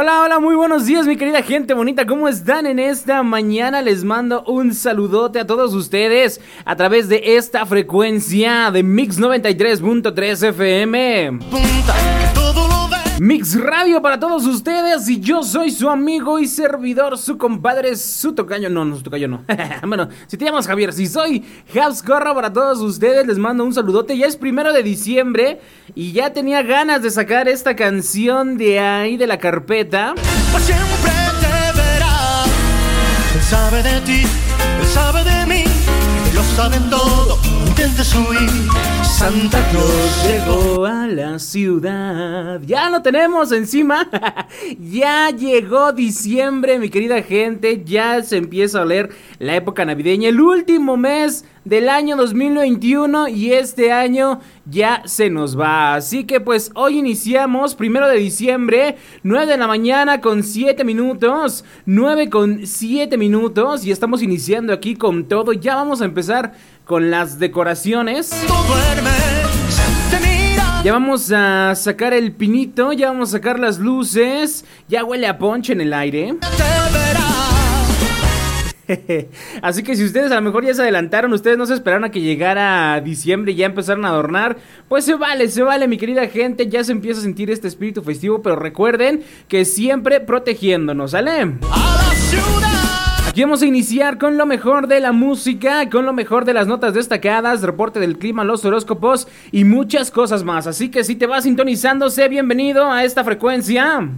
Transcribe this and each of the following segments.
Hola, hola, muy buenos días mi querida gente bonita, ¿cómo están en esta mañana? Les mando un saludote a todos ustedes a través de esta frecuencia de Mix 93.3 FM. Mix Radio para todos ustedes y yo soy su amigo y servidor, su compadre, su tocayo, no, no, su tocayo no. bueno, si te llamas Javier, si soy Habs Corra para todos ustedes, les mando un saludote. Ya es primero de diciembre y ya tenía ganas de sacar esta canción de ahí de la carpeta. Pues siempre te verá. Él sabe de ti, él sabe de mí, lo todo, Santa Claus llegó a la ciudad. Ya lo tenemos encima. ya llegó diciembre, mi querida gente. Ya se empieza a oler la época navideña. El último mes del año 2021 y este año ya se nos va. Así que pues hoy iniciamos, primero de diciembre, 9 de la mañana con 7 minutos, 9 con 7 minutos y estamos iniciando aquí con todo. Ya vamos a empezar con las decoraciones. Ya vamos a sacar el pinito, ya vamos a sacar las luces, ya huele a ponche en el aire. Así que si ustedes a lo mejor ya se adelantaron, ustedes no se esperaron a que llegara diciembre y ya empezaron a adornar, pues se vale, se vale mi querida gente, ya se empieza a sentir este espíritu festivo, pero recuerden que siempre protegiéndonos, ¿sale? A la ciudad. Aquí vamos a iniciar con lo mejor de la música, con lo mejor de las notas destacadas, reporte del clima, los horóscopos y muchas cosas más. Así que si te vas sintonizando, sé bienvenido a esta frecuencia.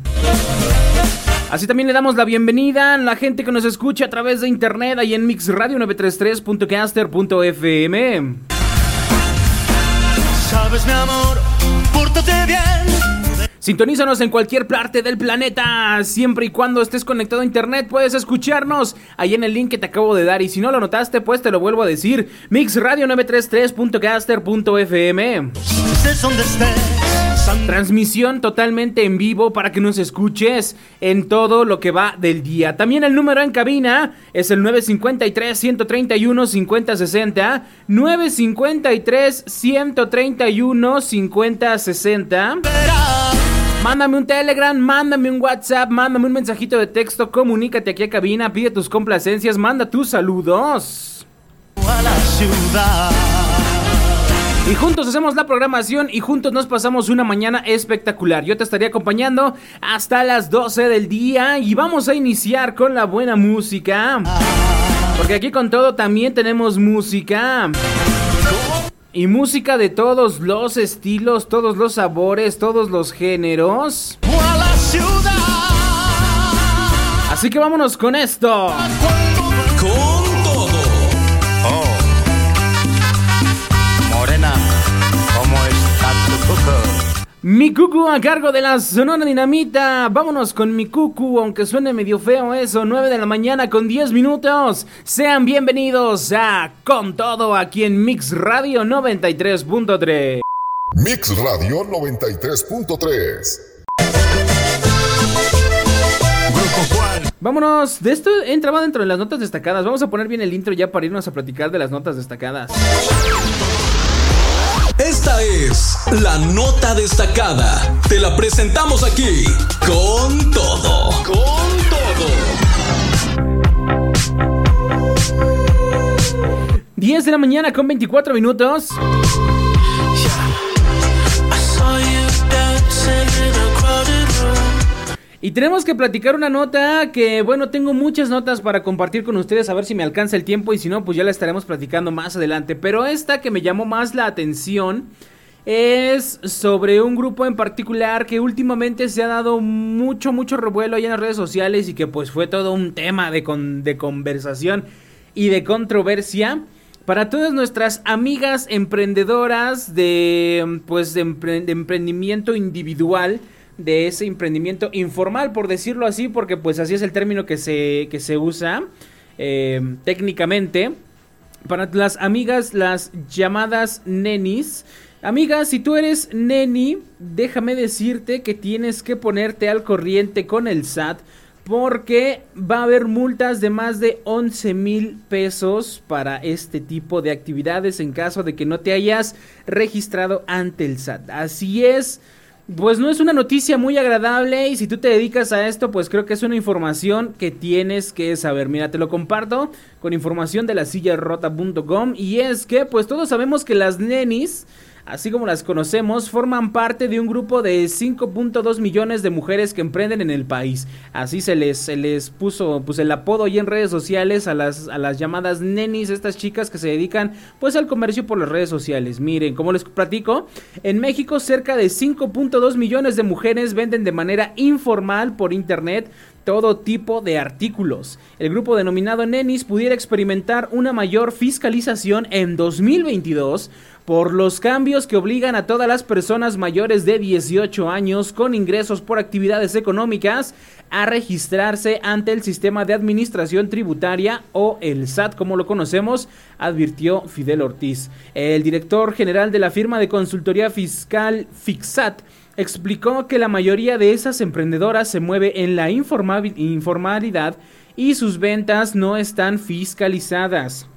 Así también le damos la bienvenida a la gente que nos escucha a través de internet ahí en mixradio933.caster.fm. Sabes, mi amor, pórtate bien. Sintonízanos en cualquier parte del planeta. Siempre y cuando estés conectado a internet puedes escucharnos ahí en el link que te acabo de dar. Y si no lo notaste, pues te lo vuelvo a decir. Mixradio933.caster.fm. Transmisión totalmente en vivo para que nos escuches en todo lo que va del día. También el número en cabina es el 953-131-5060. 953-131-5060. Mándame un Telegram, mándame un WhatsApp, mándame un mensajito de texto, comunícate aquí a cabina, pide tus complacencias, manda tus saludos. a la ciudad. Y juntos hacemos la programación y juntos nos pasamos una mañana espectacular. Yo te estaría acompañando hasta las 12 del día y vamos a iniciar con la buena música. Porque aquí con todo también tenemos música. Y música de todos los estilos, todos los sabores, todos los géneros. Así que vámonos con esto. Mi cucu a cargo de la Sonora Dinamita. Vámonos con mi cucu, aunque suene medio feo eso. 9 de la mañana con 10 minutos. Sean bienvenidos a Con Todo aquí en Mix Radio 93.3. Mix Radio 93.3. Vámonos, de esto entraba dentro de las notas destacadas. Vamos a poner bien el intro ya para irnos a platicar de las notas destacadas. Esta es la nota destacada. Te la presentamos aquí con todo. Con todo. 10 de la mañana con 24 minutos. Y tenemos que platicar una nota que, bueno, tengo muchas notas para compartir con ustedes, a ver si me alcanza el tiempo y si no, pues ya la estaremos platicando más adelante. Pero esta que me llamó más la atención es sobre un grupo en particular que últimamente se ha dado mucho, mucho revuelo ahí en las redes sociales y que pues fue todo un tema de, de conversación y de controversia. Para todas nuestras amigas emprendedoras de, pues, de emprendimiento individual, de ese emprendimiento informal, por decirlo así, porque pues así es el término que se, que se usa eh, técnicamente. Para las amigas, las llamadas nenis. Amigas, si tú eres neni, déjame decirte que tienes que ponerte al corriente con el SAT porque va a haber multas de más de 11 mil pesos para este tipo de actividades en caso de que no te hayas registrado ante el SAT. Así es. Pues no es una noticia muy agradable y si tú te dedicas a esto, pues creo que es una información que tienes que saber. Mira, te lo comparto con información de la silla rota.com y es que pues todos sabemos que las nenis así como las conocemos, forman parte de un grupo de 5.2 millones de mujeres que emprenden en el país. Así se les, se les puso pues, el apodo ahí en redes sociales a las, a las llamadas nenis, estas chicas que se dedican pues al comercio por las redes sociales. Miren, como les platico, en México cerca de 5.2 millones de mujeres venden de manera informal por internet todo tipo de artículos. El grupo denominado Nenis pudiera experimentar una mayor fiscalización en 2022 por los cambios que obligan a todas las personas mayores de 18 años con ingresos por actividades económicas a registrarse ante el sistema de administración tributaria o el SAT como lo conocemos, advirtió Fidel Ortiz. El director general de la firma de consultoría fiscal Fixat explicó que la mayoría de esas emprendedoras se mueve en la informalidad y sus ventas no están fiscalizadas.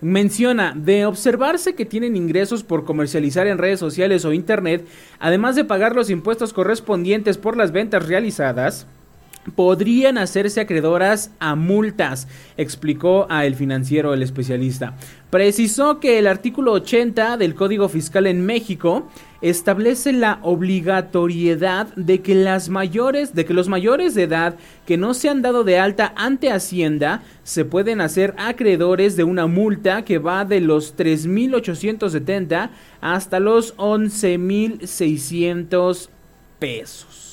Menciona, de observarse que tienen ingresos por comercializar en redes sociales o internet, además de pagar los impuestos correspondientes por las ventas realizadas, podrían hacerse acreedoras a multas, explicó a El Financiero el especialista. Precisó que el artículo 80 del Código Fiscal en México establece la obligatoriedad de que las mayores, de que los mayores de edad que no se han dado de alta ante Hacienda se pueden hacer acreedores de una multa que va de los 3.870 hasta los 11.600 pesos.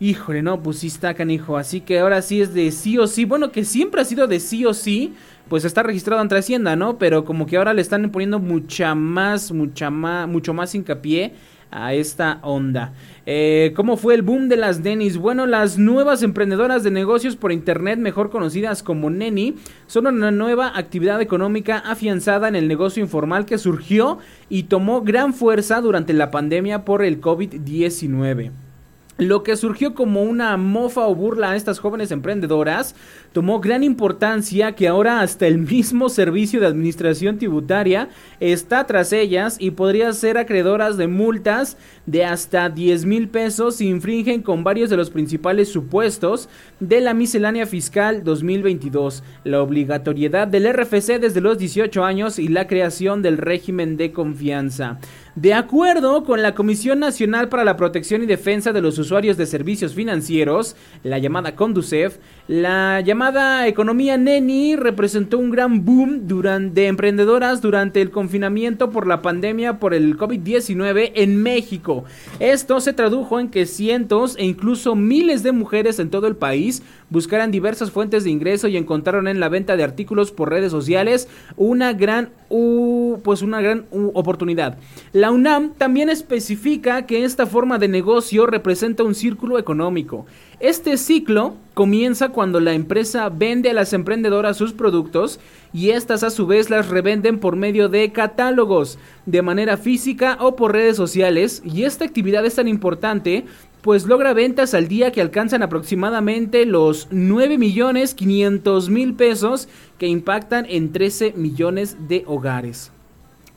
Híjole, no, pues sí está canijo. Así que ahora sí es de sí o sí. Bueno, que siempre ha sido de sí o sí. Pues está registrado ante Hacienda, ¿no? Pero como que ahora le están poniendo mucha más, mucha más, mucho más hincapié a esta onda. Eh, ¿Cómo fue el boom de las nenis? Bueno, las nuevas emprendedoras de negocios por internet, mejor conocidas como neni, son una nueva actividad económica afianzada en el negocio informal que surgió y tomó gran fuerza durante la pandemia por el COVID-19. Lo que surgió como una mofa o burla a estas jóvenes emprendedoras tomó gran importancia que ahora hasta el mismo servicio de administración tributaria está tras ellas y podría ser acreedoras de multas de hasta 10 mil pesos si infringen con varios de los principales supuestos de la miscelánea fiscal 2022, la obligatoriedad del RFC desde los 18 años y la creación del régimen de confianza. De acuerdo con la Comisión Nacional para la Protección y Defensa de los Usuarios de Servicios Financieros, la llamada Conducef, la llamada economía Neni representó un gran boom durante, de emprendedoras durante el confinamiento por la pandemia por el COVID-19 en México. Esto se tradujo en que cientos e incluso miles de mujeres en todo el país buscaran diversas fuentes de ingreso y encontraron en la venta de artículos por redes sociales una gran, pues una gran oportunidad. La UNAM también especifica que esta forma de negocio representa un círculo económico. Este ciclo comienza cuando la empresa vende a las emprendedoras sus productos y estas a su vez las revenden por medio de catálogos, de manera física o por redes sociales y esta actividad es tan importante pues logra ventas al día que alcanzan aproximadamente los 9 millones 500 mil pesos que impactan en 13 millones de hogares.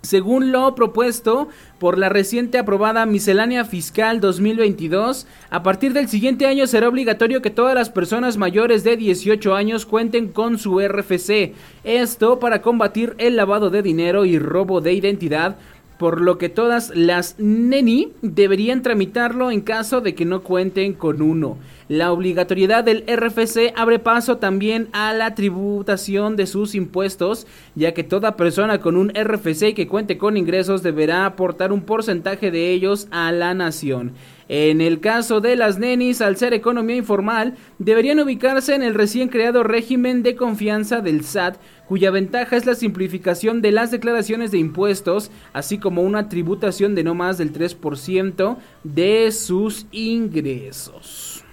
Según lo propuesto por la reciente aprobada Miscelánea Fiscal 2022, a partir del siguiente año será obligatorio que todas las personas mayores de 18 años cuenten con su RFC. Esto para combatir el lavado de dinero y robo de identidad por lo que todas las neni deberían tramitarlo en caso de que no cuenten con uno. La obligatoriedad del RFC abre paso también a la tributación de sus impuestos, ya que toda persona con un RFC que cuente con ingresos deberá aportar un porcentaje de ellos a la nación. En el caso de las nenis, al ser economía informal, deberían ubicarse en el recién creado régimen de confianza del SAT, cuya ventaja es la simplificación de las declaraciones de impuestos, así como una tributación de no más del 3% de sus ingresos.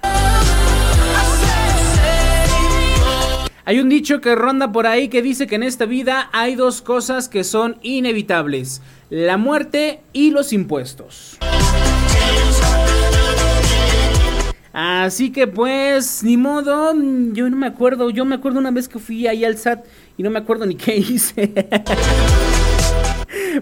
Hay un dicho que ronda por ahí que dice que en esta vida hay dos cosas que son inevitables, la muerte y los impuestos. Así que pues, ni modo, yo no me acuerdo, yo me acuerdo una vez que fui ahí al SAT y no me acuerdo ni qué hice.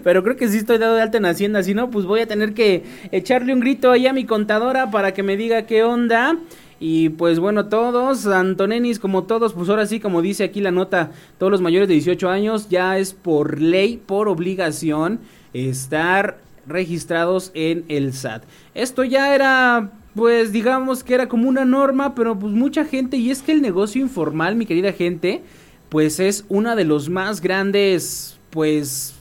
Pero creo que sí estoy dado de alta en Hacienda, si no, pues voy a tener que echarle un grito ahí a mi contadora para que me diga qué onda. Y pues bueno, todos, Antonenis como todos, pues ahora sí, como dice aquí la nota, todos los mayores de 18 años ya es por ley, por obligación, estar registrados en el SAT. Esto ya era pues digamos que era como una norma, pero pues mucha gente, y es que el negocio informal, mi querida gente, pues es una de los más grandes, pues,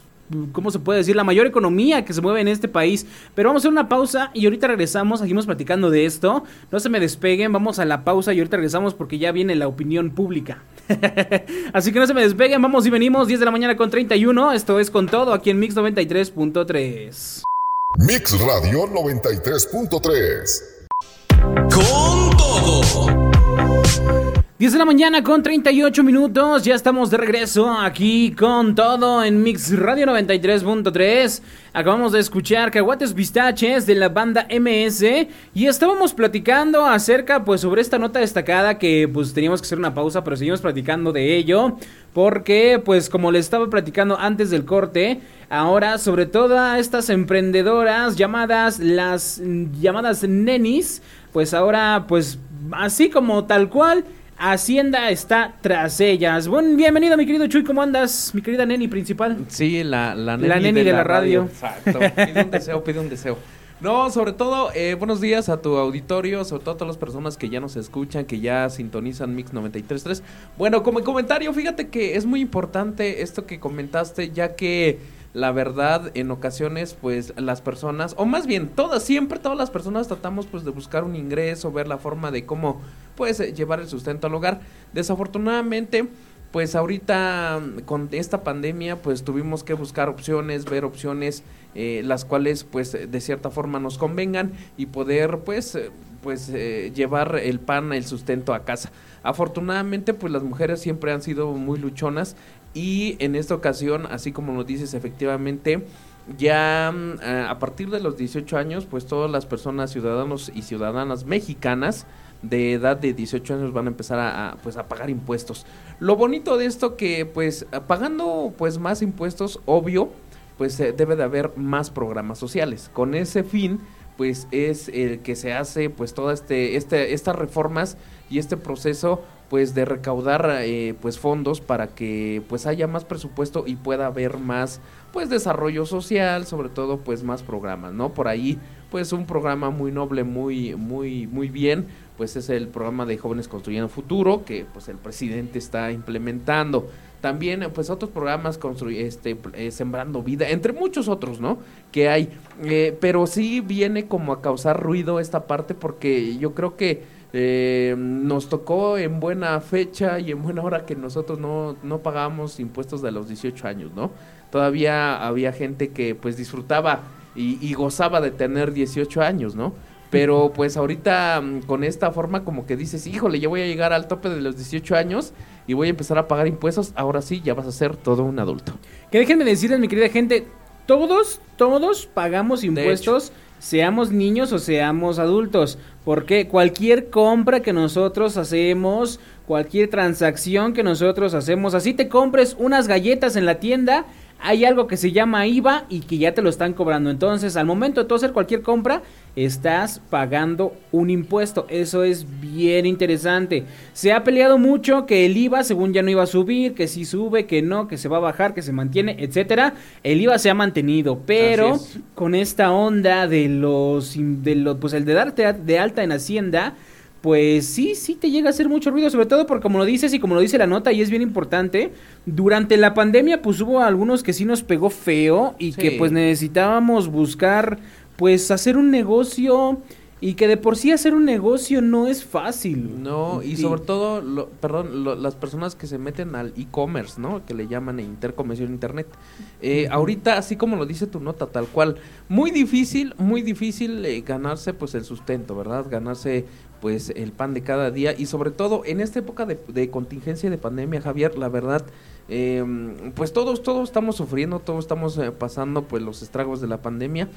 ¿cómo se puede decir? La mayor economía que se mueve en este país. Pero vamos a hacer una pausa y ahorita regresamos, seguimos platicando de esto. No se me despeguen, vamos a la pausa y ahorita regresamos porque ya viene la opinión pública. Así que no se me despeguen, vamos y venimos, 10 de la mañana con 31, esto es con todo aquí en Mix 93.3. Mix Radio 93.3 con todo. 10 de la mañana con 38 minutos, ya estamos de regreso aquí con todo en Mix Radio 93.3. Acabamos de escuchar Caguates Pistaches de la banda MS y estábamos platicando acerca pues sobre esta nota destacada que pues teníamos que hacer una pausa, pero seguimos platicando de ello porque pues como les estaba platicando antes del corte, ahora sobre todo estas emprendedoras llamadas las llamadas nenis, pues ahora pues así como tal cual Hacienda está tras ellas. Buen, bienvenido, mi querido Chuy, ¿cómo andas? Mi querida neni principal. Sí, la, la neni, La neni de la radio. Exacto. Pide un deseo, pide un deseo. No, sobre todo, eh, buenos días a tu auditorio, sobre todo a todas las personas que ya nos escuchan, que ya sintonizan Mix 93.3. Bueno, como comentario, fíjate que es muy importante esto que comentaste, ya que la verdad en ocasiones pues las personas o más bien todas siempre todas las personas tratamos pues de buscar un ingreso ver la forma de cómo pues llevar el sustento al hogar. Desafortunadamente pues ahorita con esta pandemia pues tuvimos que buscar opciones ver opciones eh, las cuales pues de cierta forma nos convengan y poder pues eh, pues eh, llevar el pan el sustento a casa. Afortunadamente pues las mujeres siempre han sido muy luchonas y en esta ocasión, así como nos dices, efectivamente, ya mm, a partir de los 18 años, pues todas las personas, ciudadanos y ciudadanas mexicanas de edad de 18 años van a empezar a, pues a pagar impuestos. Lo bonito de esto que pues pagando pues más impuestos, obvio, pues eh, debe de haber más programas sociales. Con ese fin, pues es el que se hace pues todas este, este, estas reformas y este proceso pues de recaudar eh, pues fondos para que pues haya más presupuesto y pueda haber más pues desarrollo social sobre todo pues más programas no por ahí pues un programa muy noble muy muy muy bien pues es el programa de jóvenes construyendo futuro que pues el presidente está implementando. También pues otros programas este eh, sembrando vida entre muchos otros no que hay. Eh, pero sí viene como a causar ruido esta parte porque yo creo que eh, nos tocó en buena fecha y en buena hora que nosotros no, no pagábamos impuestos de los 18 años, ¿no? Todavía había gente que pues disfrutaba y, gozaba de tener 18 años, ¿no? Pero pues ahorita mm, con esta forma como que dices, híjole, ya voy a llegar al tope de los 18 años y voy a empezar a pagar impuestos, ahora sí, ya vas a ser todo un adulto. Que déjenme decirles, mi querida gente, todos, todos pagamos impuestos seamos niños o seamos adultos, porque cualquier compra que nosotros hacemos, cualquier transacción que nosotros hacemos, así te compres unas galletas en la tienda, hay algo que se llama IVA y que ya te lo están cobrando. Entonces, al momento de tú hacer cualquier compra, estás pagando un impuesto. Eso es bien interesante. Se ha peleado mucho que el IVA, según ya no iba a subir, que si sube, que no, que se va a bajar, que se mantiene, etcétera. El IVA se ha mantenido, pero es. con esta onda de los, de los, pues el de darte de alta en Hacienda. Pues sí, sí te llega a hacer mucho ruido, sobre todo porque como lo dices y como lo dice la nota y es bien importante, durante la pandemia pues hubo algunos que sí nos pegó feo y que Sí. pues necesitábamos buscar pues hacer un negocio y que de por sí hacer un negocio no es fácil. No, y sobre todo, lo- perdón, lo- las personas que se meten al e-commerce, ¿no? Que le llaman intercomercio en internet. Eh, ahorita, así como lo dice tu nota, tal cual, muy difícil, muy difícil eh, ganarse pues el sustento, ¿verdad? Ganarse pues el pan de cada día y sobre todo en esta época de, de contingencia de pandemia, Javier, la verdad, eh, pues todos, todos estamos sufriendo, todos estamos eh, pasando pues los estragos de la pandemia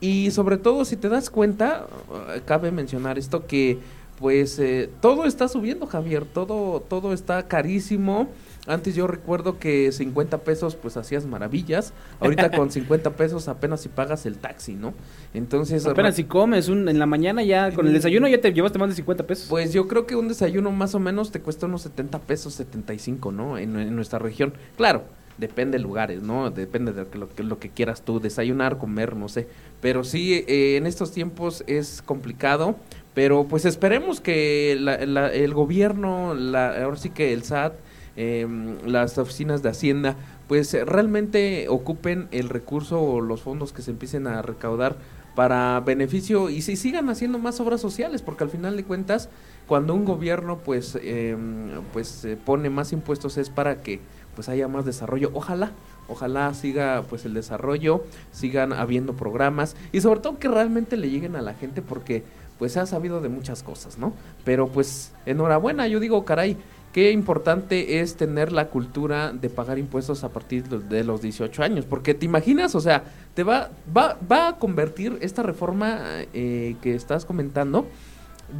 y sobre todo si te das cuenta, eh, cabe mencionar esto que pues eh, todo está subiendo, Javier, todo todo está carísimo. Antes yo recuerdo que 50 pesos pues hacías maravillas. Ahorita con 50 pesos apenas si pagas el taxi, ¿no? Entonces Apenas si comes un- en la mañana ya con el desayuno ya te llevaste más de 50 pesos. pues yo creo que un desayuno más o menos te cuesta unos 70 pesos, 75, ¿no? En, en nuestra región. Claro, depende de lugares, ¿no? Depende de lo que, lo, que- quieras tú, desayunar, comer, no sé. Pero sí, eh, en estos tiempos es complicado. Pero pues esperemos que la- la- el gobierno, la, ahora sí que el SAT, em, las oficinas de Hacienda, pues eh, realmente ocupen el recurso o los fondos que se empiecen a recaudar para beneficio y si sigan haciendo más obras sociales, porque al final de cuentas, cuando un gobierno pues em, pues eh, pone más impuestos es para que pues haya más desarrollo. Ojalá, ojalá siga pues el desarrollo, sigan habiendo programas y sobre todo que realmente le lleguen a la gente porque pues se ha sabido de muchas cosas, ¿no? Pero pues enhorabuena, yo digo, caray, qué importante es tener la cultura de pagar impuestos a partir de los- de los 18 años, porque te imaginas, o sea, te va va va a convertir esta reforma eh, que estás comentando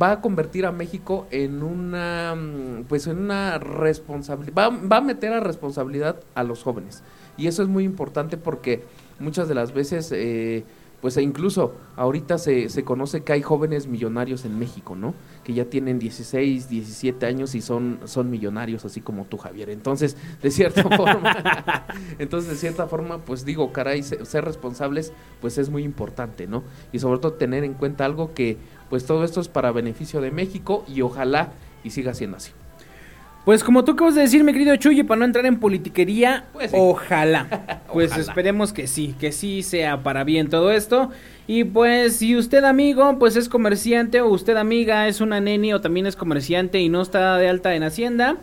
va a convertir a México en una mm, pues en una responsabilidad va, va a meter a responsabilidad a los jóvenes. Y eso es muy importante porque muchas de las veces eh, pues e incluso ahorita se, se conoce que hay jóvenes millonarios en México, ¿no? Que ya tienen 16, 17 años y son, son millonarios, así como tú, Javier. Entonces, de cierta forma, entonces de cierta forma, pues digo, caray, se- ser responsables, pues es muy importante, ¿no? Y sobre todo tener en cuenta algo que, pues todo esto es para beneficio de México y ojalá y siga siendo así. Pues como tú acabas de decir, mi querido Chuy, para no entrar en politiquería, Pues sí. ojalá. Pues Ojalá. esperemos que sí, que sí sea para bien todo esto. Y pues si usted amigo, pues es comerciante o usted amiga es una neni o también es comerciante y no está de alta en Hacienda,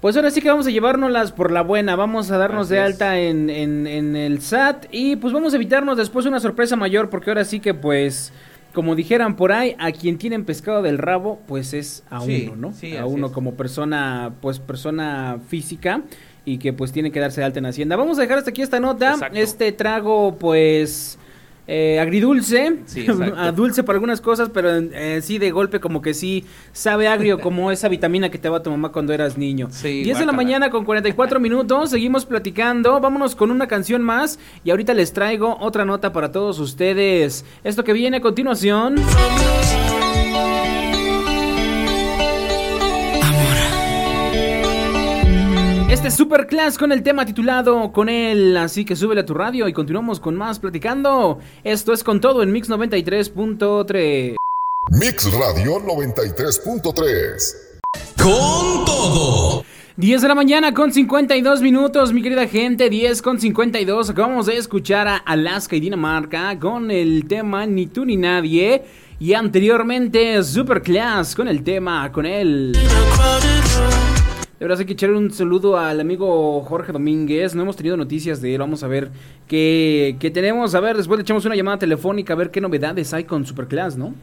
pues ahora sí que vamos a llevárnoslas por la buena, vamos a darnos Así de alta en, en, en el SAT y pues vamos a evitarnos después una sorpresa mayor porque ahora sí que pues, como dijeran por ahí, a quien tienen pescado del rabo pues es a Sí, uno, ¿no? sí, a uno es. como persona, pues persona física y que pues tiene que darse de alta en Hacienda. Vamos a dejar hasta aquí esta nota, Exacto. este trago pues... eh, agridulce, Sí, exacto. a dulce para algunas cosas, pero eh, sí de golpe como que sí sabe agrio como esa vitamina que te daba tu mamá cuando eras niño. Sí, 10 de la mañana con 44 minutos, seguimos platicando, vámonos con una canción más y ahorita les traigo otra nota para todos ustedes. Esto que viene a continuación... Este es Super Class con el tema titulado con él, así que súbele a tu radio y continuamos con más platicando. Esto es con todo en Mix 93.3. Mix Radio 93.3. Con todo. 10 de la mañana con 52 minutos, mi querida gente, 10 con 52. Acabamos de escuchar a Alaska y Dinamarca con el tema Ni tú ni nadie. Y anteriormente Superclass con el tema con él. De verdad hay que echarle un saludo al amigo Jorge Domínguez. No hemos tenido noticias de él. Vamos a ver qué, qué tenemos. A ver, después le echamos una llamada telefónica a ver qué novedades hay con Superclass, ¿no?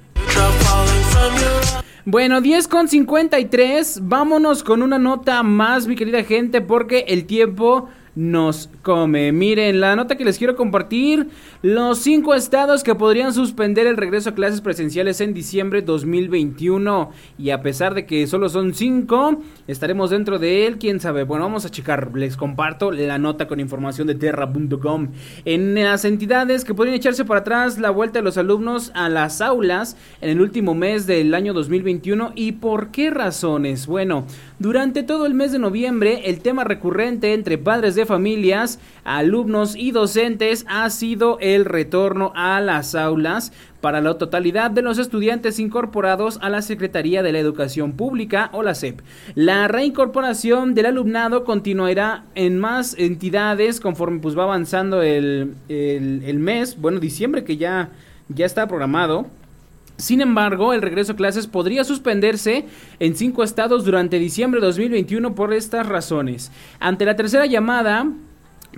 Bueno, 10 con 53. Vámonos con una nota más, mi querida gente, porque el tiempo nos come. Miren, la nota que les quiero compartir, los cinco estados que podrían suspender el regreso a clases presenciales en diciembre 2021. Y a pesar de que solo son cinco, estaremos dentro de él, quién sabe. Bueno, vamos a checar, les comparto la nota con información de terra.com. En las entidades que podrían echarse para atrás la vuelta de los alumnos a las aulas en el último mes del año 2021 y por qué razones. Bueno, durante todo el mes de noviembre, el tema recurrente entre padres de familias, alumnos y docentes ha sido el retorno a las aulas para la totalidad de los estudiantes incorporados a la Secretaría de la Educación Pública o la SEP. La reincorporación del alumnado continuará en más entidades conforme pues va avanzando el, el mes, bueno, diciembre que ya, ya está programado. Sin embargo, el regreso a clases podría suspenderse en cinco estados durante diciembre de 2021 por estas razones. Ante la tercera llamada,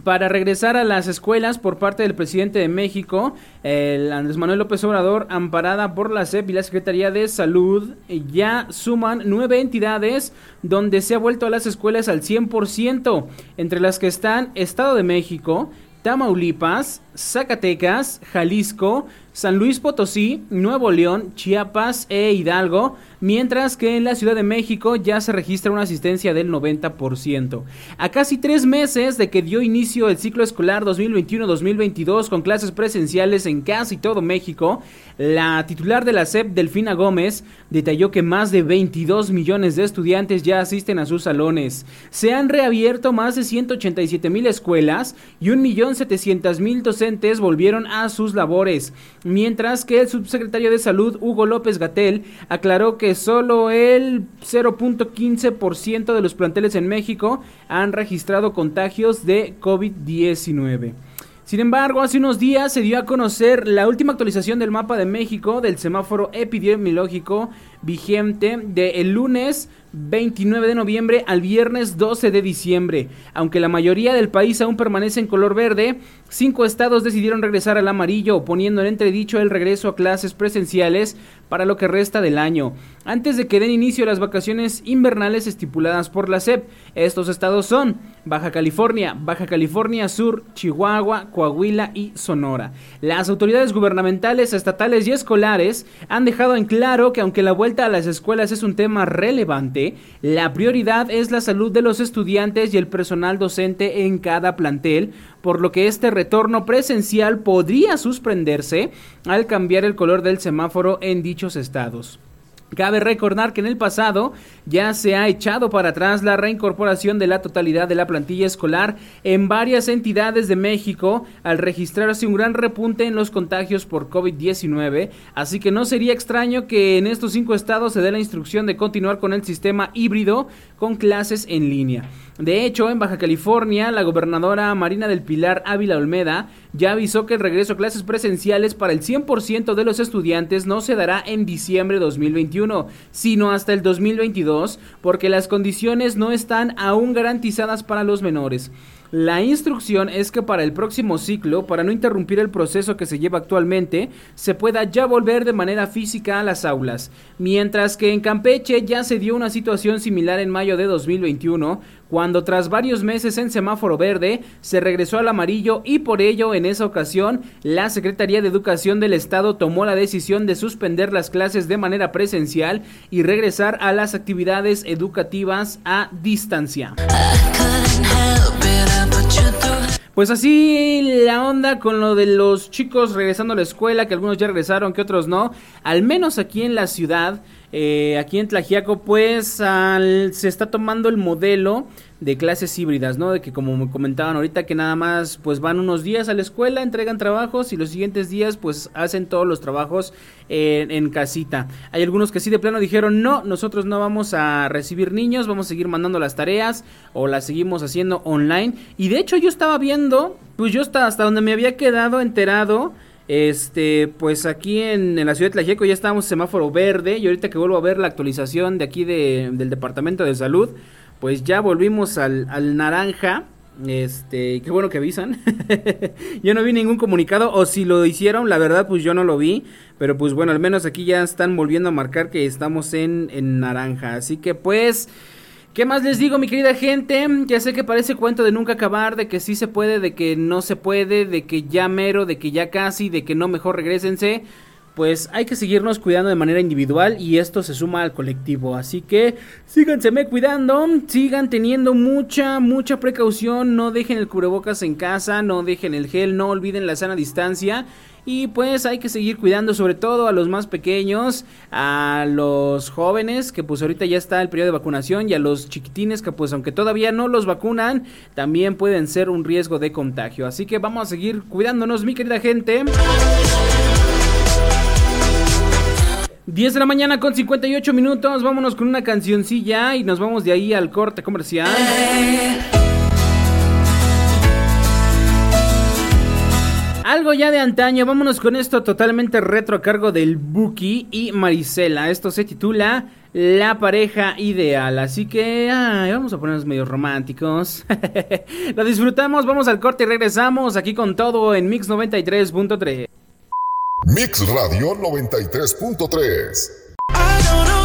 para regresar a las escuelas por parte del presidente de México, el Andrés Manuel López Obrador, amparada por la SEP y la Secretaría de Salud, ya suman nueve entidades donde se ha vuelto a las escuelas al 100%, entre las que están Estado de México, Tamaulipas, Zacatecas, Jalisco, San Luis Potosí, Nuevo León, Chiapas e Hidalgo, mientras que en la Ciudad de México ya se registra una asistencia del 90%. A casi tres meses de que dio inicio el ciclo escolar 2021-2022 con clases presenciales en casi todo México, la titular de la SEP, Delfina Gómez, detalló que más de 22 millones de estudiantes ya asisten a sus salones. Se han reabierto más de 187 mil escuelas y 1.700.000 docentes volvieron a sus labores, mientras que el subsecretario de Salud, Hugo López Gatel, aclaró que solo el 0.15% de los planteles en México han registrado contagios de COVID-19. Sin embargo, hace unos días se dio a conocer la última actualización del mapa de México del semáforo epidemiológico vigente del lunes 29 de noviembre al viernes 12 de diciembre. Aunque la mayoría del país aún permanece en color verde, cinco estados decidieron regresar al amarillo, poniendo en entredicho el regreso a clases presenciales para lo que resta del año. Antes de que den inicio las vacaciones invernales estipuladas por la SEP, estos estados son Baja California, Baja California Sur, Chihuahua, Coahuila y Sonora. Las autoridades gubernamentales, estatales y escolares han dejado en claro que aunque la vuelta a las escuelas es un tema relevante, la prioridad es la salud de los estudiantes y el personal docente en cada plantel, por lo que este retorno presencial podría suspenderse al cambiar el color del semáforo en dichos estados. Cabe recordar que en el pasado ya se ha echado para atrás la reincorporación de la totalidad de la plantilla escolar en varias entidades de México al registrarse un gran repunte en los contagios por COVID-19, así que no sería extraño que en estos cinco estados se dé la instrucción de continuar con el sistema híbrido con clases en línea. De hecho, en Baja California, la gobernadora Marina del Pilar Ávila Olmeda ya avisó que el regreso a clases presenciales para el 100% de los estudiantes no se dará en diciembre de 2021, sino hasta el 2022, porque las condiciones no están aún garantizadas para los menores. La instrucción es que para el próximo ciclo, para no interrumpir el proceso que se lleva actualmente, se pueda ya volver de manera física a las aulas. Mientras que en Campeche ya se dio una situación similar en mayo de 2021, cuando tras varios meses en semáforo verde se regresó al amarillo y por ello en esa ocasión la Secretaría de Educación del Estado tomó la decisión de suspender las clases de manera presencial y regresar a las actividades educativas a distancia. Pues así la onda con lo de los chicos regresando a la escuela, que algunos ya regresaron, que otros no. Al menos aquí en la ciudad, eh, aquí en Tlajiaco, pues se está tomando el modelo de clases híbridas, ¿no? De que como me comentaban ahorita que nada más pues van unos días a la escuela, entregan trabajos y los siguientes días pues hacen todos los trabajos en, casita. Hay algunos que sí de plano dijeron, no, nosotros no vamos a recibir niños, vamos a seguir mandando las tareas o las seguimos haciendo online. Y de hecho yo estaba viendo, pues yo hasta, hasta donde me había quedado enterado, este, pues aquí en, la ciudad de Tlajeco ya estábamos en semáforo verde y ahorita que vuelvo a ver la actualización de aquí de, del Departamento de Salud, pues ya volvimos al, al naranja. Este, qué bueno que avisan. yo no vi ningún comunicado, o si lo hicieron, la verdad, pues yo no lo vi. Pero pues bueno, al menos aquí ya están volviendo a marcar que estamos en, en naranja. Así que pues. ¿Qué más les digo, mi querida gente? Ya sé que parece cuento de nunca acabar, de que sí se puede, de que no se puede, de que ya mero, de que ya casi, de que no mejor regresense. Pues hay que seguirnos cuidando de manera individual y esto se suma al colectivo. Así que síganseme cuidando, sigan teniendo mucha, mucha precaución. No dejen el cubrebocas en casa, no dejen el gel, no olviden la sana distancia. Y pues hay que seguir cuidando sobre todo a los más pequeños, a los jóvenes, que pues ahorita ya está el periodo de vacunación, y a los chiquitines que pues aunque todavía no los vacunan, también pueden ser un riesgo de contagio. Así que vamos a seguir cuidándonos, mi querida gente. 10 de la mañana con 58 minutos, vámonos con una cancioncilla y nos vamos de ahí al corte comercial. Algo ya de antaño, vámonos con esto totalmente retro a cargo del Buki y Marisela. Esto se titula La pareja ideal, así que vamos a ponernos medio románticos. Lo disfrutamos, vamos al corte y regresamos aquí con todo en Mix 93.3. Mix Radio 93.3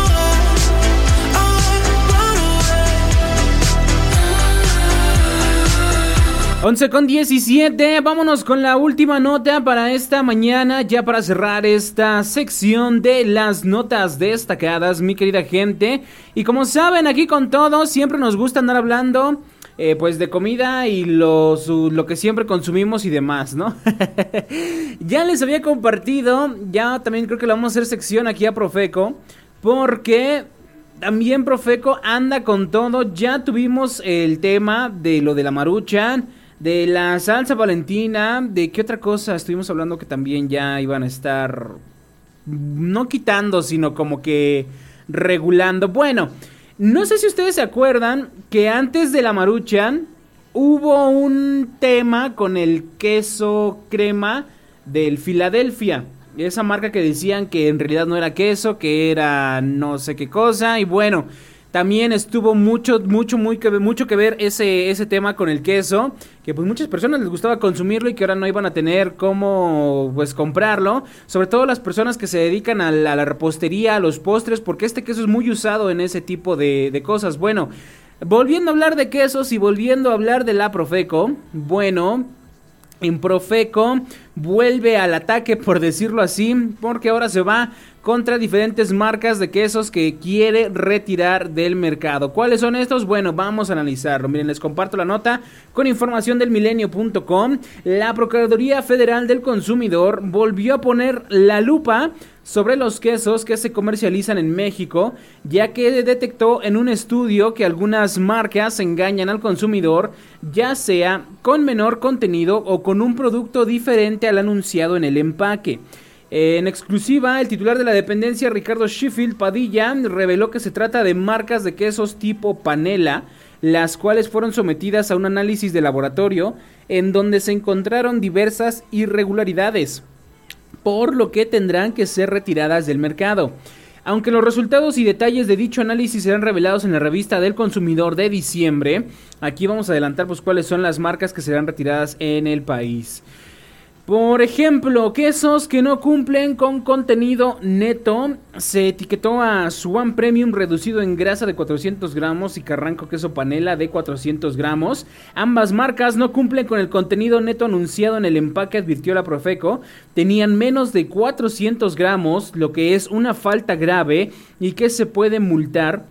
11 con 17, vámonos con la última nota para esta mañana, ya para cerrar esta sección de las notas destacadas, mi querida gente. Y como saben, aquí con todo, siempre nos gusta andar hablando eh, pues de comida y lo, lo que siempre consumimos y demás, ¿no? ya les había compartido, ya también creo que le vamos a hacer sección aquí a Profeco, porque también Profeco anda con todo, ya tuvimos el tema de lo de la maruchan de la salsa valentina, de qué otra cosa estuvimos hablando que también ya iban a estar no quitando, sino como que regulando. Bueno, no sé si ustedes se acuerdan que antes de la maruchan hubo un tema con el queso crema del Filadelfia. Esa marca que decían que en realidad no era queso, que era no sé qué cosa. Y bueno, también estuvo mucho, mucho, muy que, mucho que ver ese, ese tema con el queso, que pues muchas personas les gustaba consumirlo y que ahora no iban a tener cómo pues comprarlo. Sobre todo las personas que se dedican a la, repostería, a los postres, porque este queso es muy usado en ese tipo de, de cosas. Bueno, volviendo a hablar de quesos y volviendo a hablar de la Profeco, bueno, en Profeco vuelve al ataque, por decirlo así, porque ahora se va contra diferentes marcas de quesos que quiere retirar del mercado. ¿Cuáles son estos? Bueno, vamos a analizarlo. Miren, les comparto la nota con información del milenio.com. La Procuraduría Federal del Consumidor volvió a poner la lupa sobre los quesos que se comercializan en México, ya que detectó en un estudio que algunas marcas engañan al consumidor, ya sea con menor contenido o con un producto diferente al anunciado en el empaque. En exclusiva, el titular de la dependencia, Ricardo Sheffield Padilla, reveló que se trata de marcas de quesos tipo panela, las cuales fueron sometidas a un análisis de laboratorio en donde se encontraron diversas irregularidades, por lo que tendrán que ser retiradas del mercado. Aunque los resultados y detalles de dicho análisis serán revelados en la revista del consumidor de diciembre, aquí vamos a adelantar pues cuáles son las marcas que serán retiradas en el país. Por ejemplo, quesos que no cumplen con contenido neto. Se etiquetó a Swan Premium reducido en grasa de 400 gramos y Carranco queso panela de 400 gramos. Ambas marcas no cumplen con el contenido neto anunciado en el empaque, advirtió la Profeco. Tenían menos de 400 gramos, lo que es una falta grave y que se puede multar.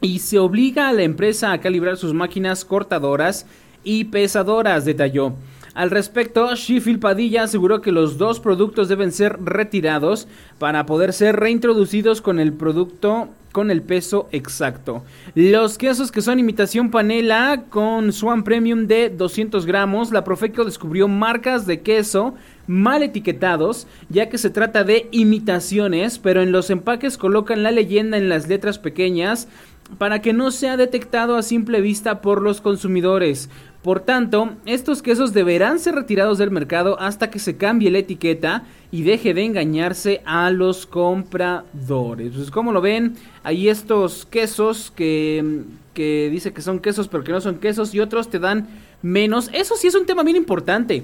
Y se obliga a la empresa a calibrar sus máquinas cortadoras y pesadoras, detalló. Al respecto, Sheffield Padilla aseguró que los dos productos deben ser retirados para poder ser reintroducidos con el producto con el peso exacto. Los quesos que son imitación panela con Swan Premium de 200 gramos, la Profeco descubrió marcas de queso mal etiquetados, ya que se trata de imitaciones, pero en los empaques colocan la leyenda en las letras pequeñas para que no sea detectado a simple vista por los consumidores. Por tanto, estos quesos deberán ser retirados del mercado hasta que se cambie la etiqueta y deje de engañarse a los compradores. Pues como lo ven, hay estos quesos que, que dice que son quesos pero que no son quesos y otros te dan menos. Eso sí es un tema bien importante.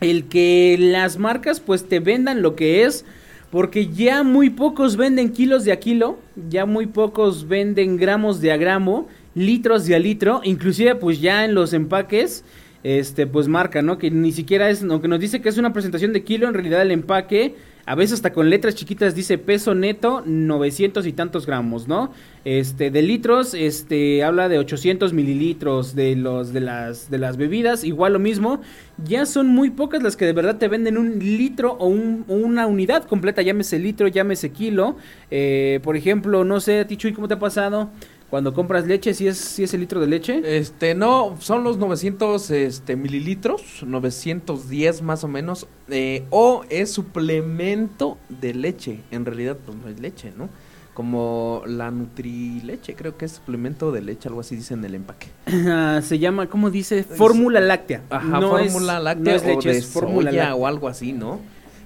El que las marcas pues te vendan lo que es porque ya muy pocos venden kilos de a kilo, ya muy pocos venden gramos de a gramo litros de a litro, inclusive pues ya en los empaques este pues marca, ¿no? Que ni siquiera es, aunque nos dice que es una presentación de kilo, en realidad el empaque a veces hasta con letras chiquitas dice peso neto 900 y tantos gramos, ¿no? Este de litros, este habla de 800 mililitros de los de las de las bebidas, igual lo mismo. Ya son muy pocas las que de verdad te venden un litro o un- una unidad completa, llámese litro, llámese kilo. Eh, por ejemplo, no sé, a ti Chuy, ¿cómo te ha pasado? Cuando compras leche, si es, si es el litro de leche. Este, no, son los 900 este, mililitros, 910 más o menos, eh, o es suplemento de leche. En realidad, pues no es leche, ¿no? Como la Nutrileche, creo que es suplemento de leche, algo así dice en el empaque. Ah, se llama, ¿cómo dice? Fórmula láctea. Ajá, No es- fórmula láctea no es leche, o de es fórmula soya láctea. o algo así, ¿no?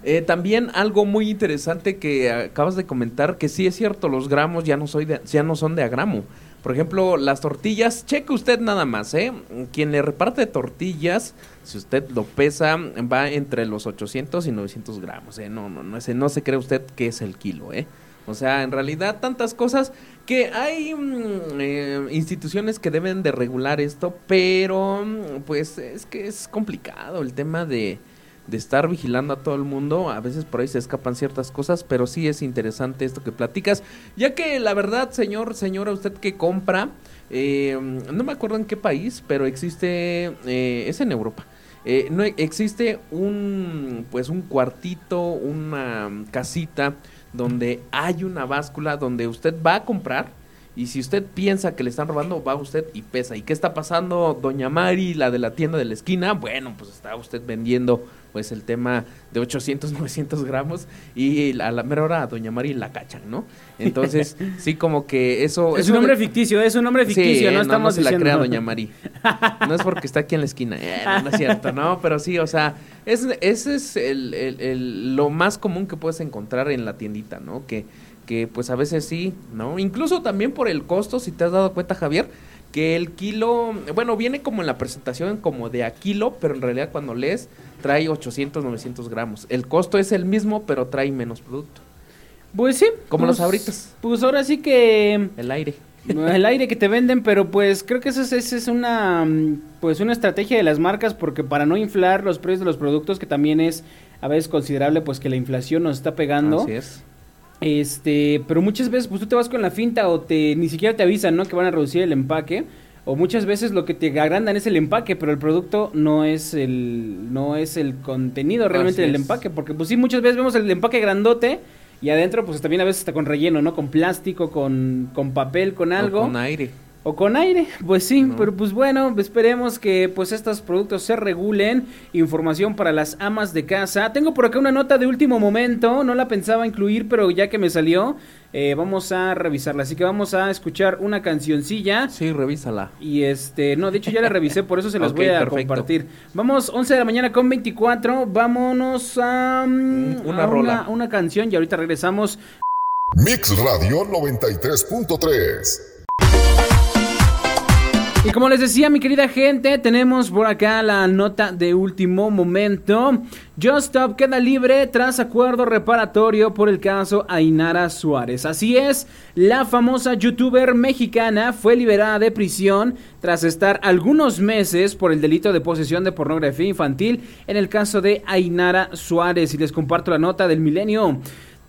Eh, también algo muy interesante que acabas de comentar, que sí es cierto, los gramos ya no, soy de- ya no son de a gramo. Por ejemplo, las tortillas, cheque usted nada más, ¿eh? Quien le reparte tortillas, si usted lo pesa, va entre los 800 y 900 gramos, ¿eh? No, no, no, ese, no se cree usted que es el kilo, ¿eh? O sea, en realidad tantas cosas que hay mm, eh, instituciones que deben de regular esto, pero mm, pues es que es complicado el tema de, de estar vigilando a todo el mundo. A veces por ahí se escapan ciertas cosas, pero sí es interesante esto que platicas, ya que la verdad, señor, señora, usted que compra, eh, no me acuerdo en qué país, pero existe, eh, es en Europa. Eh, no existe un pues un cuartito, una casita donde hay una báscula donde usted va a comprar y si usted piensa que le están robando, va usted y pesa. ¿Y qué está pasando, doña Mari, la de la tienda de la esquina? Bueno, pues está usted vendiendo pues el tema de 800, 900 gramos y a la mera hora a doña Mari la cachan, ¿no? Entonces, sí, como que eso... Es eso un nombre de- ficticio, es un nombre ficticio, Sí, no estamos se la diciendo. crea Doña Mari. No es porque está aquí en la esquina. Eh, no, no es cierto, no, pero sí, o sea, es, ese es el, el- el- lo más común que puedes encontrar en la tiendita, ¿no? Que, que pues a veces sí, ¿no? Incluso también por el costo, si te has dado cuenta, Javier, que el kilo, bueno, viene como en la presentación como de a kilo, pero en realidad cuando lees trae 800, 900 gramos. El costo es el mismo, pero trae menos producto. Pues sí. Como pues- los Sabritas. Pues ahora sí que El aire. el aire que te venden, pero pues creo que esa es, es una pues una estrategia de las marcas porque para no inflar los precios de los productos que también es a veces considerable pues que la inflación nos está pegando. Así es. Este, pero muchas veces pues tú te vas con la finta o te ni siquiera te avisan, ¿no? Que van a reducir el empaque o muchas veces lo que te agrandan es el empaque, pero el producto no es el no es el contenido realmente Así del es. empaque, porque pues sí muchas veces vemos el empaque grandote y adentro pues también a veces está con relleno, ¿no? Con plástico, con con papel, con algo. O con aire. O con aire, pues sí, No. pero pues bueno, esperemos que pues estos productos se regulen. Información para las amas de casa. Tengo por acá una nota de último momento, no la pensaba incluir, pero ya que me salió, eh, vamos a revisarla. Así que vamos a escuchar una cancioncilla. Sí, revísala. Y este, no, de hecho ya la revisé, por eso se las voy a perfecto. compartir. Vamos, 11 de la mañana con 24, vámonos a, mm, Una a rola. una canción y ahorita regresamos. Mix Radio 93.3. Y como les decía, mi querida gente, tenemos por acá la nota de último momento. Just Stop queda libre tras acuerdo reparatorio por el caso Ainara Suárez. Así es, la famosa youtuber mexicana fue liberada de prisión tras estar algunos meses por el delito de posesión de pornografía infantil en el caso de Ainara Suárez. Y les comparto la nota del milenio.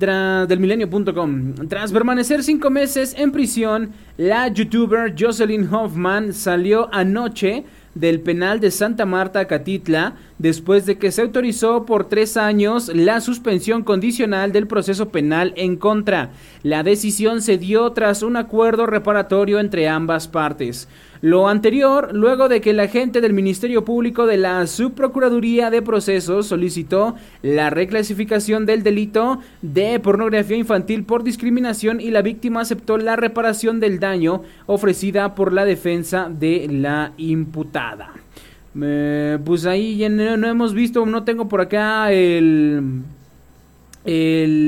Tra- del milenio.com. Tras permanecer cinco meses en prisión, la youtuber Jocelyn Hoffman salió anoche del penal de Santa Marta, Catitla, después de que se autorizó por tres años la suspensión condicional del proceso penal en contra. La decisión se dio tras un acuerdo reparatorio entre ambas partes. Lo anterior, luego de que el agente del Ministerio Público de la Subprocuraduría de Procesos solicitó la reclasificación del delito de pornografía infantil por discriminación y la víctima aceptó la reparación del daño ofrecida por la defensa de la imputada. Pues ahí ya no, hemos visto, no tengo por acá el,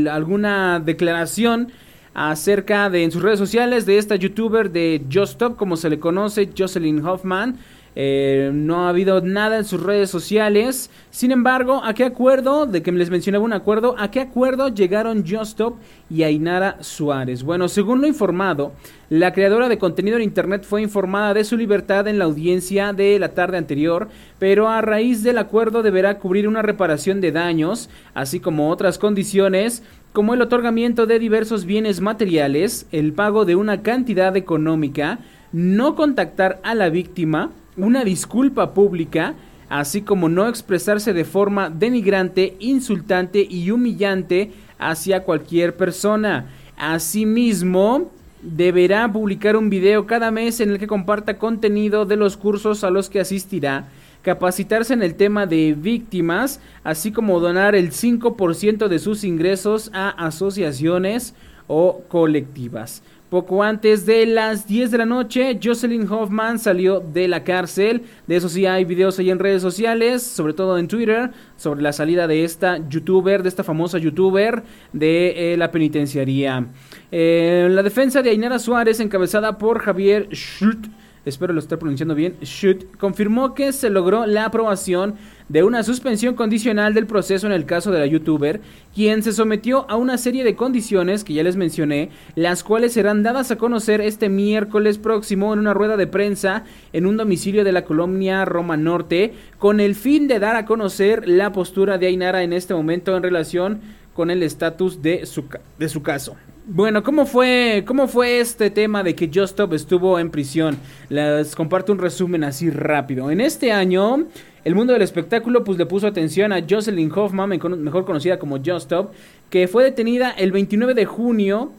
alguna declaración acerca de en sus redes sociales de esta youtuber de Just como se le conoce, Jocelyn Hoffman. Eh, no ha habido nada en sus redes sociales. Sin embargo, ¿a qué acuerdo? De que les mencionaba un acuerdo, ¿a qué acuerdo llegaron Justop y Ainara Suárez? Bueno, según lo informado, la creadora de contenido en Internet fue informada de su libertad en la audiencia de la tarde anterior, pero a raíz del acuerdo deberá cubrir una reparación de daños, así como otras condiciones como el otorgamiento de diversos bienes materiales, el pago de una cantidad económica, no contactar a la víctima, una disculpa pública, así como no expresarse de forma denigrante, insultante y humillante hacia cualquier persona. Asimismo, deberá publicar un video cada mes en el que comparta contenido de los cursos a los que asistirá, capacitarse en el tema de víctimas, así como donar el 5% de sus ingresos a asociaciones o colectivas. Poco antes de las 10 de la noche, Jocelyn Hoffman salió de la cárcel. De eso sí hay videos ahí en redes sociales, sobre todo en Twitter, sobre la salida de esta youtuber, de esta famosa youtuber de eh, la penitenciaría. Eh, la defensa de Ainara Suárez, encabezada por Javier Schult, espero lo esté pronunciando bien, Schult, confirmó que se logró la aprobación de una suspensión condicional del proceso en el caso de la youtuber, quien se sometió a una serie de condiciones que ya les mencioné, las cuales serán dadas a conocer este miércoles próximo en una rueda de prensa en un domicilio de la colonia Roma Norte, con el fin de dar a conocer la postura de Ainara en este momento en relación con el estatus de su, de su caso. Bueno, ¿cómo fue, ¿cómo fue este tema de que Justop estuvo en prisión? Les comparto un resumen así rápido. En este año, el mundo del espectáculo pues le puso atención a Jocelyn Hoffman, mejor conocida como Justop, que fue detenida el 29 de junio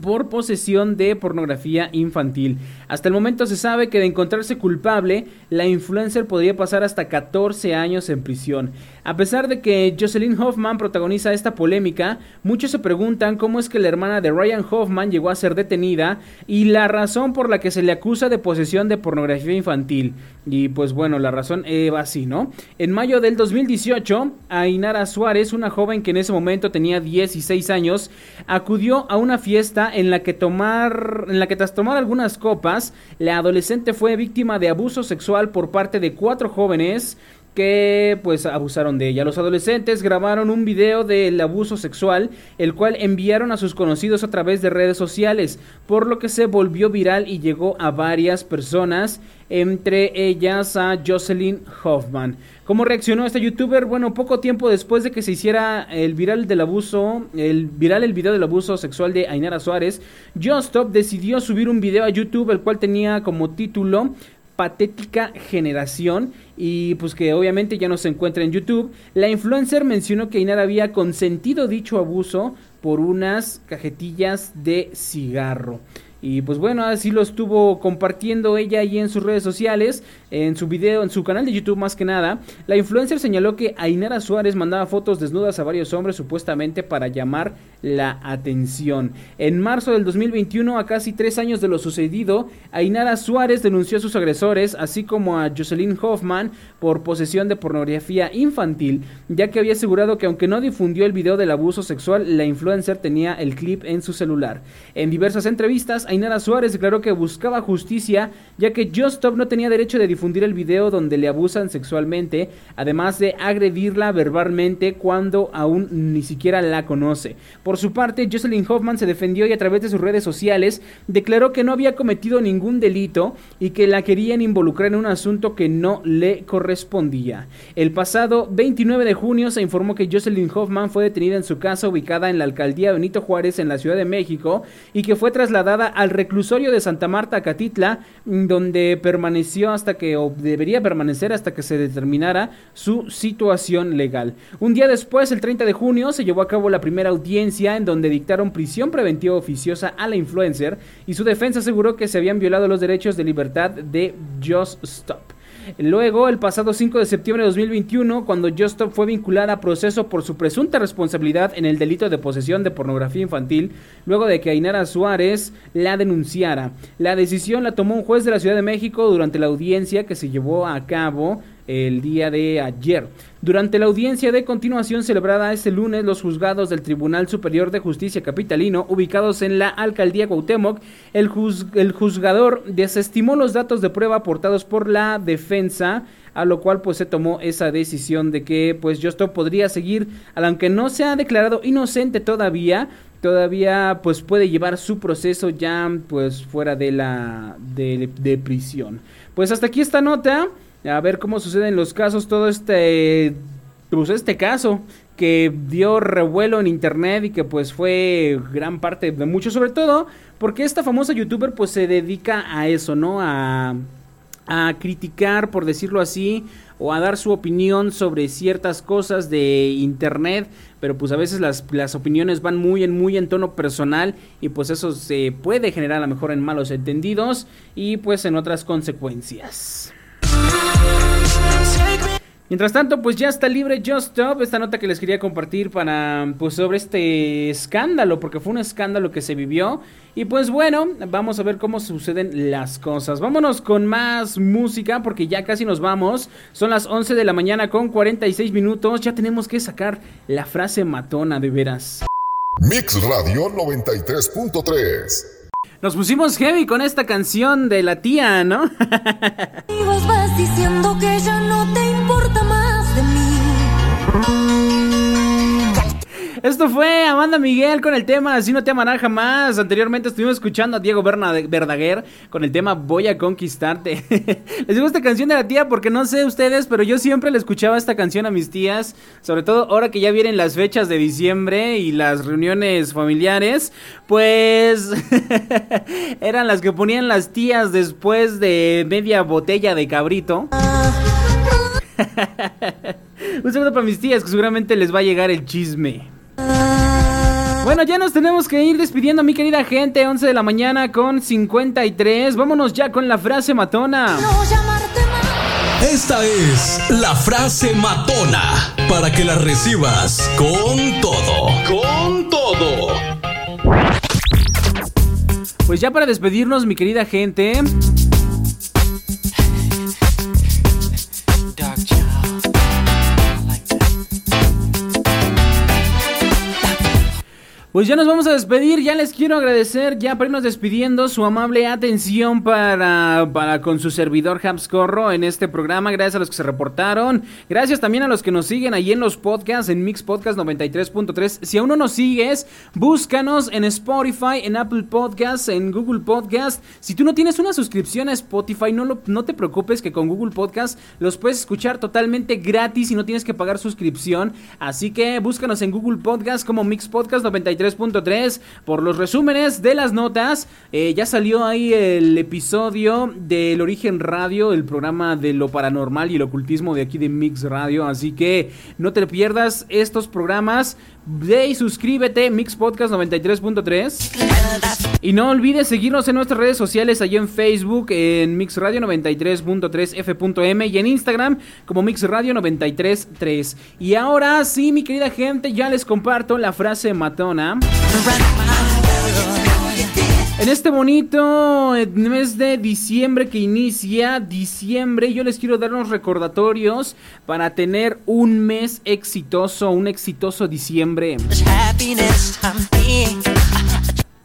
por posesión de pornografía infantil. Hasta el momento se sabe que de encontrarse culpable, la influencer podría pasar hasta 14 años en prisión. A pesar de que Jocelyn Hoffman protagoniza esta polémica, muchos se preguntan cómo es que la hermana de Ryan Hoffman llegó a ser detenida y la razón por la que se le acusa de posesión de pornografía infantil. Y pues bueno, la razón va así, ¿no? En mayo del 2018, Ainara Suárez, una joven que en ese momento tenía 16 años, acudió a una fiesta en la que tomar en la que tras tomar algunas copas, la adolescente fue víctima de abuso sexual por parte de cuatro jóvenes que pues abusaron de ella. Los adolescentes grabaron un video del abuso sexual, el cual enviaron a sus conocidos a través de redes sociales, por lo que se volvió viral y llegó a varias personas, entre ellas a Jocelyn Hoffman. ¿Cómo reaccionó este youtuber? Bueno, poco tiempo después de que se hiciera el viral del abuso, el viral el video del abuso sexual de Ainara Suárez, Justop decidió subir un video a YouTube, el cual tenía como título patética generación y pues que obviamente ya no se encuentra en YouTube. La influencer mencionó que Ainara había consentido dicho abuso por unas cajetillas de cigarro. Y pues bueno, así lo estuvo compartiendo ella ahí en sus redes sociales, en su video, en su canal de YouTube más que nada. La influencer señaló que Ainara Suárez mandaba fotos desnudas a varios hombres supuestamente para llamar la atención. En marzo del 2021, a casi tres años de lo sucedido, Ainara Suárez denunció a sus agresores, así como a Jocelyn Hoffman, por posesión de pornografía infantil, ya que había asegurado que aunque no difundió el video del abuso sexual, la influencer tenía el clip en su celular. En diversas entrevistas, Ainara Suárez declaró que buscaba justicia, ya que Justop no tenía derecho de difundir el video donde le abusan sexualmente, además de agredirla verbalmente cuando aún ni siquiera la conoce. Por su parte, Jocelyn Hoffman se defendió y a través de sus redes sociales declaró que no había cometido ningún delito y que la querían involucrar en un asunto que no le correspondía. El pasado 29 de junio se informó que Jocelyn Hoffman fue detenida en su casa ubicada en la alcaldía Benito Juárez en la Ciudad de México y que fue trasladada al reclusorio de Santa Marta, Catitla, donde permaneció hasta que, o debería permanecer hasta que se determinara su situación legal. Un día después, el 30 de junio, se llevó a cabo la primera audiencia en donde dictaron prisión preventiva oficiosa a la influencer y su defensa aseguró que se habían violado los derechos de libertad de Just Stop. Luego, el pasado 5 de septiembre de 2021, cuando Justop fue vinculada a proceso por su presunta responsabilidad en el delito de posesión de pornografía infantil, luego de que Ainara Suárez la denunciara. La decisión la tomó un juez de la Ciudad de México durante la audiencia que se llevó a cabo el día de ayer. Durante la audiencia de continuación celebrada este lunes, los juzgados del Tribunal Superior de Justicia Capitalino, ubicados en la alcaldía Cuauhtémoc, el, el juzgador desestimó los datos de prueba aportados por la defensa a lo cual pues se tomó esa decisión de que pues Justo podría seguir, aunque no se ha declarado inocente todavía, todavía pues puede llevar su proceso ya pues fuera de la de, de prisión. Pues hasta aquí esta nota, a ver cómo suceden los casos, todo este pues este caso que dio revuelo en internet y que pues fue gran parte de mucho sobre todo porque esta famosa youtuber pues se dedica a eso, ¿no? A a criticar, por decirlo así, o a dar su opinión sobre ciertas cosas de internet, pero pues a veces las, las, opiniones van muy en muy en tono personal y pues eso se puede generar a lo mejor en malos entendidos y pues en otras consecuencias. Mientras tanto, pues ya está libre Just Stop, esta nota que les quería compartir para pues sobre este escándalo, porque fue un escándalo que se vivió y pues bueno, vamos a ver cómo suceden las cosas. Vámonos con más música porque ya casi nos vamos. Son las 11 de la mañana con 46 minutos, ya tenemos que sacar la frase matona de veras. Mix Radio 93.3 nos pusimos heavy con esta canción de la tía, ¿no? vos vas diciendo que ya no te importa más Esto fue Amanda Miguel con el tema Así no te amarán jamás. Anteriormente estuvimos escuchando a Diego Verdaguer con el tema Voy a conquistarte. Les digo esta canción de la tía porque no sé ustedes, pero yo siempre le escuchaba esta canción a mis tías. Sobre todo ahora que ya vienen las fechas de diciembre y las reuniones familiares. Pues eran las que ponían las tías después de media botella de cabrito. Un segundo para mis tías que seguramente les va a llegar el chisme. Bueno, ya nos tenemos que ir despidiendo, mi querida gente. 11 de la mañana con 53. Vámonos ya con la frase matona. Esta es la frase matona para que la recibas con todo. Con todo. Pues ya para despedirnos, mi querida gente. Pues ya nos vamos a despedir, ya les quiero agradecer, ya para irnos despidiendo, su amable atención para, para con su servidor Corro en este programa. Gracias a los que se reportaron. Gracias también a los que nos siguen ahí en los podcasts, en Mix Podcast 93.3. Si aún no nos sigues, búscanos en Spotify, en Apple Podcasts, en Google Podcast. Si tú no tienes una suscripción a Spotify, no, lo, no te preocupes que con Google Podcast los puedes escuchar totalmente gratis y no tienes que pagar suscripción. Así que búscanos en Google Podcast como Mix Podcast 93 3.3 por los resúmenes de las notas. Eh, ya salió ahí el episodio del Origen Radio, el programa de lo paranormal y el ocultismo de aquí de Mix Radio. Así que no te pierdas estos programas. Ve y suscríbete, Mix Podcast 93.3. Y no olvides seguirnos en nuestras redes sociales, allí en Facebook, en Mix Radio 93.3 F.M. y en Instagram como Mix Radio 93.3. Y ahora sí, mi querida gente, ya les comparto la frase matona. En este bonito mes de diciembre que inicia diciembre, yo les quiero dar unos recordatorios para tener un mes exitoso, un exitoso diciembre.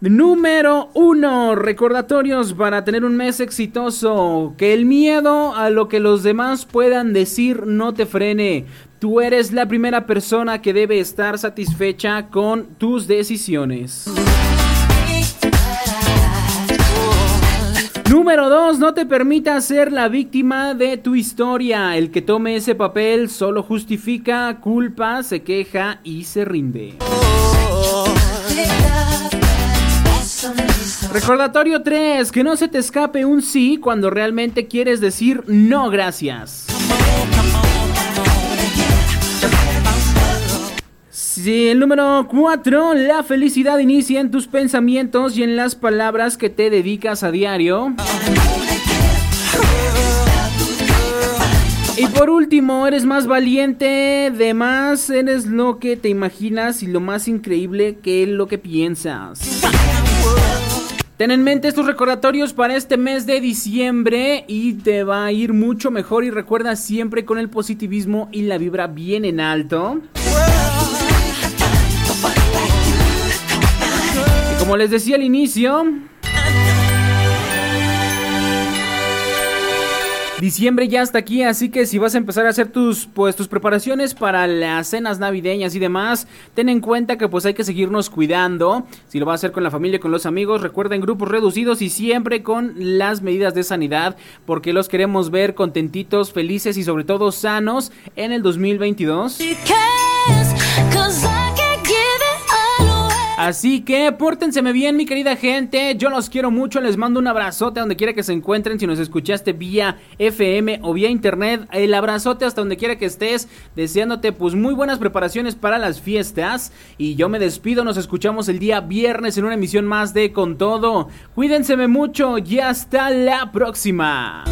Número uno, recordatorios para tener un mes exitoso. Que el miedo a lo que los demás puedan decir no te frene. Tú eres la primera persona que debe estar satisfecha con tus decisiones. Número 2. No te permita ser la víctima de tu historia. El que tome ese papel solo justifica, culpa, se queja y se rinde. Recordatorio 3. Que no se te escape un sí cuando realmente quieres decir no gracias. Sí, el número 4, la felicidad inicia en tus pensamientos y en las palabras que te dedicas a diario. Y por último, eres más valiente, de más eres lo que te imaginas y lo más increíble que lo que piensas. Ten en mente estos recordatorios para este mes de diciembre y te va a ir mucho mejor y recuerda siempre con el positivismo y la vibra bien en alto. Como les decía al inicio, Diciembre ya está aquí, así que si vas a empezar a hacer tus pues tus preparaciones para las cenas navideñas y demás, ten en cuenta que pues hay que seguirnos cuidando. Si lo vas a hacer con la familia, con los amigos, recuerden grupos reducidos y siempre con las medidas de sanidad, porque los queremos ver contentitos, felices y sobre todo sanos en el 2022. Así que pórtenseme bien, mi querida gente. Yo los quiero mucho. Les mando un abrazote donde quiera que se encuentren. Si nos escuchaste vía FM o vía internet, el abrazote hasta donde quiera que estés. Deseándote, pues, muy buenas preparaciones para las fiestas. Y yo me despido. Nos escuchamos el día viernes en una emisión más de Con Todo. Cuídense mucho y hasta la próxima.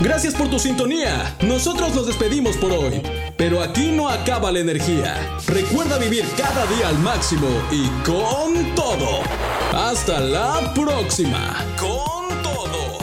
Gracias por tu sintonía. Nosotros nos despedimos por hoy. Pero aquí no acaba la energía. Recuerda vivir cada día al máximo y con todo. Hasta la próxima. Con todo.